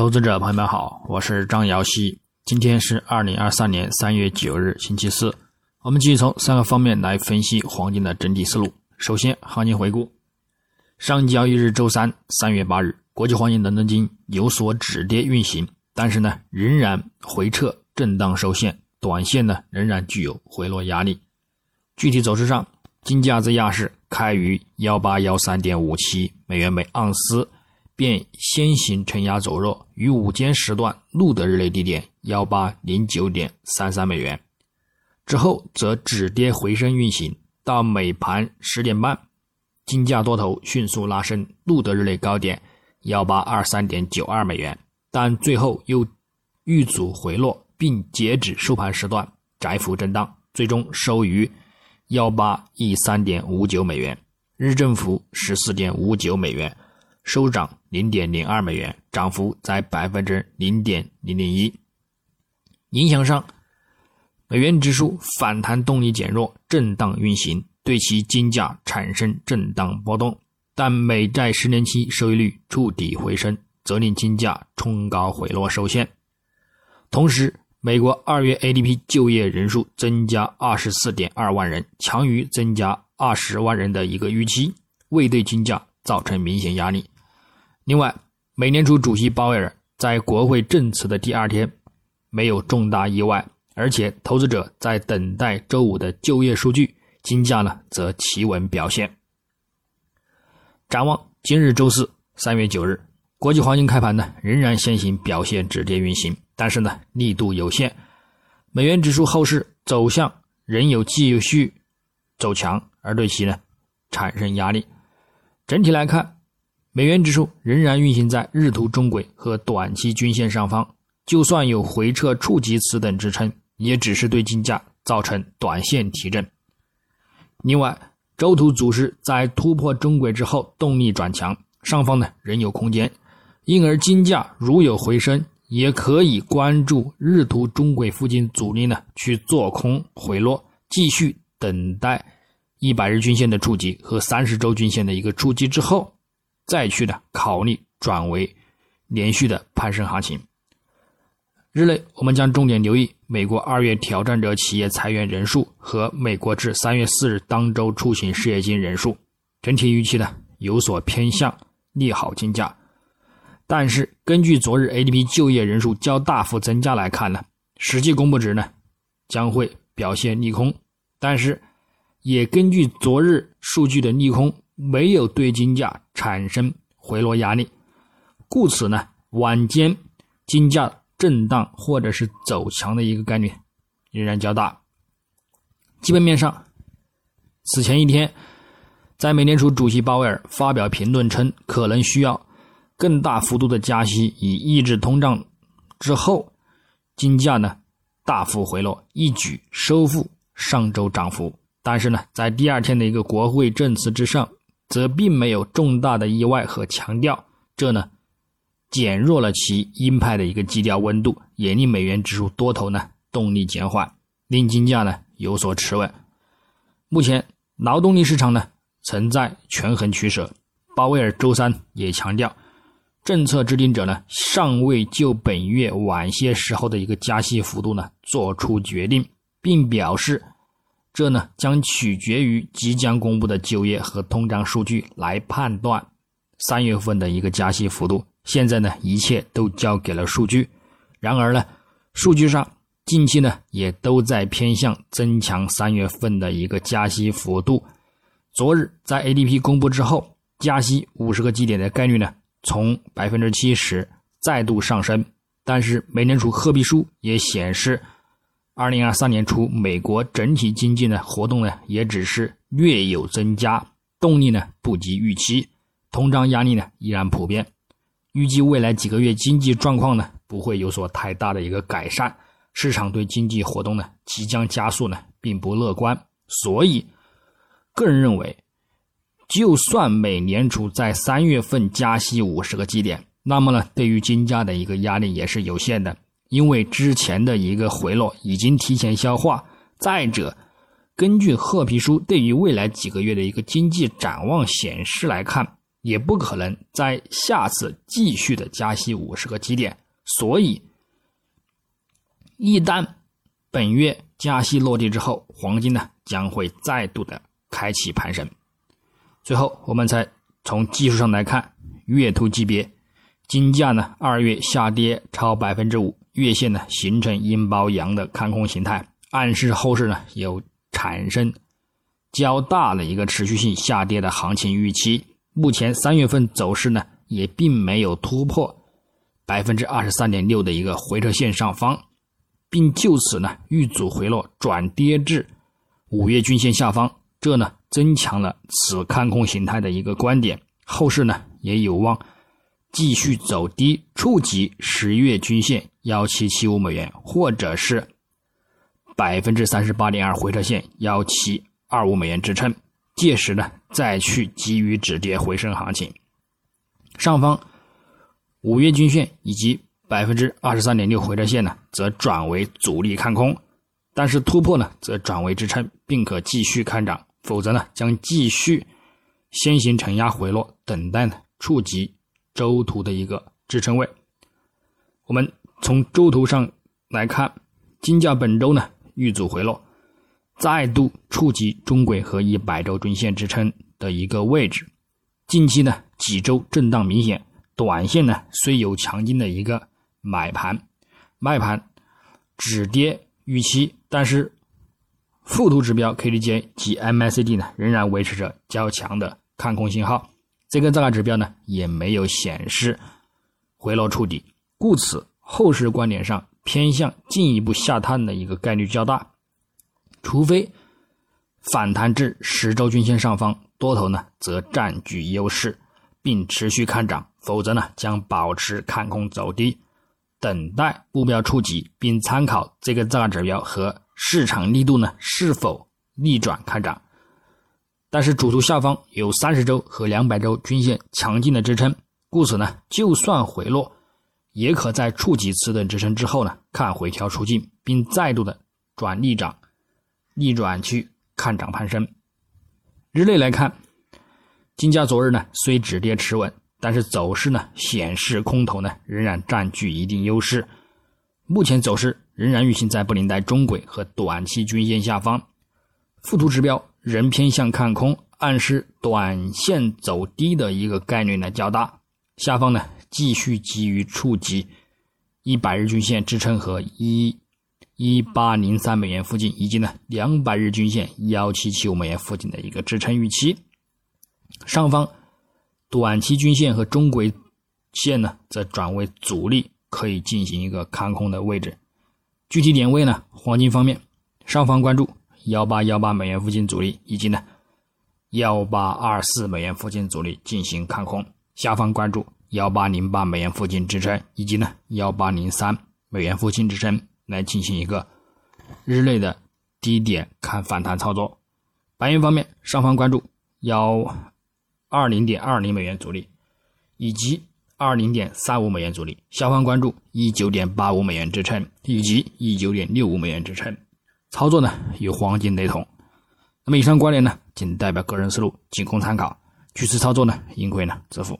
投资者朋友们好，我是张瑶希。今天是二零二三年三月九日，星期四。我们继续从三个方面来分析黄金的整体思路。首先，行情回顾：上交易日周三三月八日，国际黄金伦敦金有所止跌运行，但是呢，仍然回撤震荡收线，短线呢仍然具有回落压力。具体走势上，金价在亚市开于幺八幺三点五七美元每盎司。便先行承压走弱，于午间时段录得日内低点幺八零九点三三美元，之后则止跌回升运行，到美盘十点半，金价多头迅速拉升，录得日内高点幺八二三点九二美元，但最后又遇阻回落，并截止收盘时段窄幅震荡，最终收于幺八一三点五九美元，日振幅十四点五九美元。收涨零点零二美元，涨幅在百分之零点零零一。影响上，美元指数反弹动力减弱，震荡运行，对其金价产生震荡波动。但美债十年期收益率触底回升，则令金价冲高回落受限。同时，美国二月 ADP 就业人数增加二十四点二万人，强于增加二十万人的一个预期，未对金价造成明显压力。另外，美联储主席鲍威尔在国会证词的第二天没有重大意外，而且投资者在等待周五的就业数据，金价呢则企稳表现。展望今日周四三月九日，国际黄金开盘呢仍然先行表现止跌运行，但是呢力度有限，美元指数后市走向仍有继续走强，而对其呢产生压力。整体来看。美元指数仍然运行在日图中轨和短期均线上方，就算有回撤触及此等支撑，也只是对金价造成短线提振。另外，周图走势在突破中轨之后动力转强，上方呢仍有空间，因而金价如有回升，也可以关注日图中轨附近阻力呢去做空回落，继续等待一百日均线的触及和三十周均线的一个触及之后。再去呢，考虑转为连续的攀升行情。日内，我们将重点留意美国二月挑战者企业裁员人数和美国至三月四日当周出行失业金人数。整体预期呢有所偏向利好金价，但是根据昨日 ADP 就业人数较大幅增加来看呢，实际公布值呢将会表现利空。但是也根据昨日数据的利空。没有对金价产生回落压力，故此呢，晚间金价震荡或者是走强的一个概率仍然较大。基本面上，此前一天，在美联储主席鲍威尔发表评论称可能需要更大幅度的加息以抑制通胀之后，金价呢大幅回落，一举收复上周涨幅。但是呢，在第二天的一个国会证词之上。则并没有重大的意外和强调，这呢减弱了其鹰派的一个基调温度，也令美元指数多头呢动力减缓，令金价呢有所持稳。目前劳动力市场呢存在权衡取舍。鲍威尔周三也强调，政策制定者呢尚未就本月晚些时候的一个加息幅度呢做出决定，并表示。这呢将取决于即将公布的就业和通胀数据来判断三月份的一个加息幅度。现在呢一切都交给了数据。然而呢，数据上近期呢也都在偏向增强三月份的一个加息幅度。昨日在 ADP 公布之后，加息五十个基点的概率呢从百分之七十再度上升。但是美联储褐皮书也显示。二零二三年初，美国整体经济呢活动呢也只是略有增加，动力呢不及预期，通胀压力呢依然普遍。预计未来几个月经济状况呢不会有所太大的一个改善，市场对经济活动呢即将加速呢并不乐观。所以，个人认为，就算美联储在三月份加息五十个基点，那么呢对于金价的一个压力也是有限的。因为之前的一个回落已经提前消化，再者，根据褐皮书对于未来几个月的一个经济展望显示来看，也不可能在下次继续的加息五十个基点，所以一旦本月加息落地之后，黄金呢将会再度的开启攀升。最后，我们再从技术上来看，月图级别，金价呢二月下跌超百分之五，月线呢形成阴包阳的看空形态，暗示后市呢有产生较大的一个持续性下跌的行情预期。目前三月份走势呢，也并没有突破百分之二十三点六的一个回撤线上方，并就此呢遇阻回落转跌至五月均线下方，这呢增强了此看空形态的一个观点。后市呢也有望继续走低，触及十月均线幺七七五美元，或者是百分之三十八点二回撤线幺七二五美元支撑。届时呢，再去给予止跌回升行情。上方五月均线以及百分之二十三点六回撤线呢，则转为阻力看空；但是突破呢，则转为支撑，并可继续看涨；否则呢，将继续先行承压回落，等待呢触及周图的一个支撑位。我们从周图上来看，金价本周呢遇阻回落。再度触及中轨和一百周均线支撑的一个位置。近期呢几周震荡明显，短线呢虽有强劲的一个买盘、卖盘止跌预期，但是附图指标 KDJ 及 MACD 呢仍然维持着较强的看空信号。这个大指标呢也没有显示回落触底，故此后市观点上偏向进一步下探的一个概率较大。除非反弹至十周均线上方，多头呢则占据优势，并持续看涨；否则呢将保持看空走低，等待目标触及，并参考这个大指标和市场力度呢是否逆转看涨。但是主图下方有三十周和两百周均线强劲的支撑，故此呢就算回落，也可在触及此等支撑之后呢看回调出境，并再度的转逆涨。逆转去看涨攀升。日内来看，金价昨日呢虽止跌持稳，但是走势呢显示空头呢仍然占据一定优势。目前走势仍然运行在布林带中轨和短期均线下方，附图指标仍偏向看空，暗示短线走低的一个概率呢较大。下方呢继续基于触及一百日均线支撑和一。一八零三美元附近，以及呢两百日均线幺七七五美元附近的一个支撑预期。上方短期均线和中轨线呢，则转为阻力，可以进行一个看空的位置。具体点位呢，黄金方面，上方关注幺八幺八美元附近阻力，以及呢幺八二四美元附近阻力进行看空。下方关注幺八零八美元附近支撑，以及呢幺八零三美元附近支撑。来进行一个日内的低点看反弹操作。白银方面，上方关注幺二零点二零美元阻力，以及二零点三五美元阻力；下方关注一九点八五美元支撑，以及一九点六五美元支撑。操作呢与黄金雷同。那么以上观点呢，仅代表个人思路，仅供参考。据此操作呢，盈亏呢自负。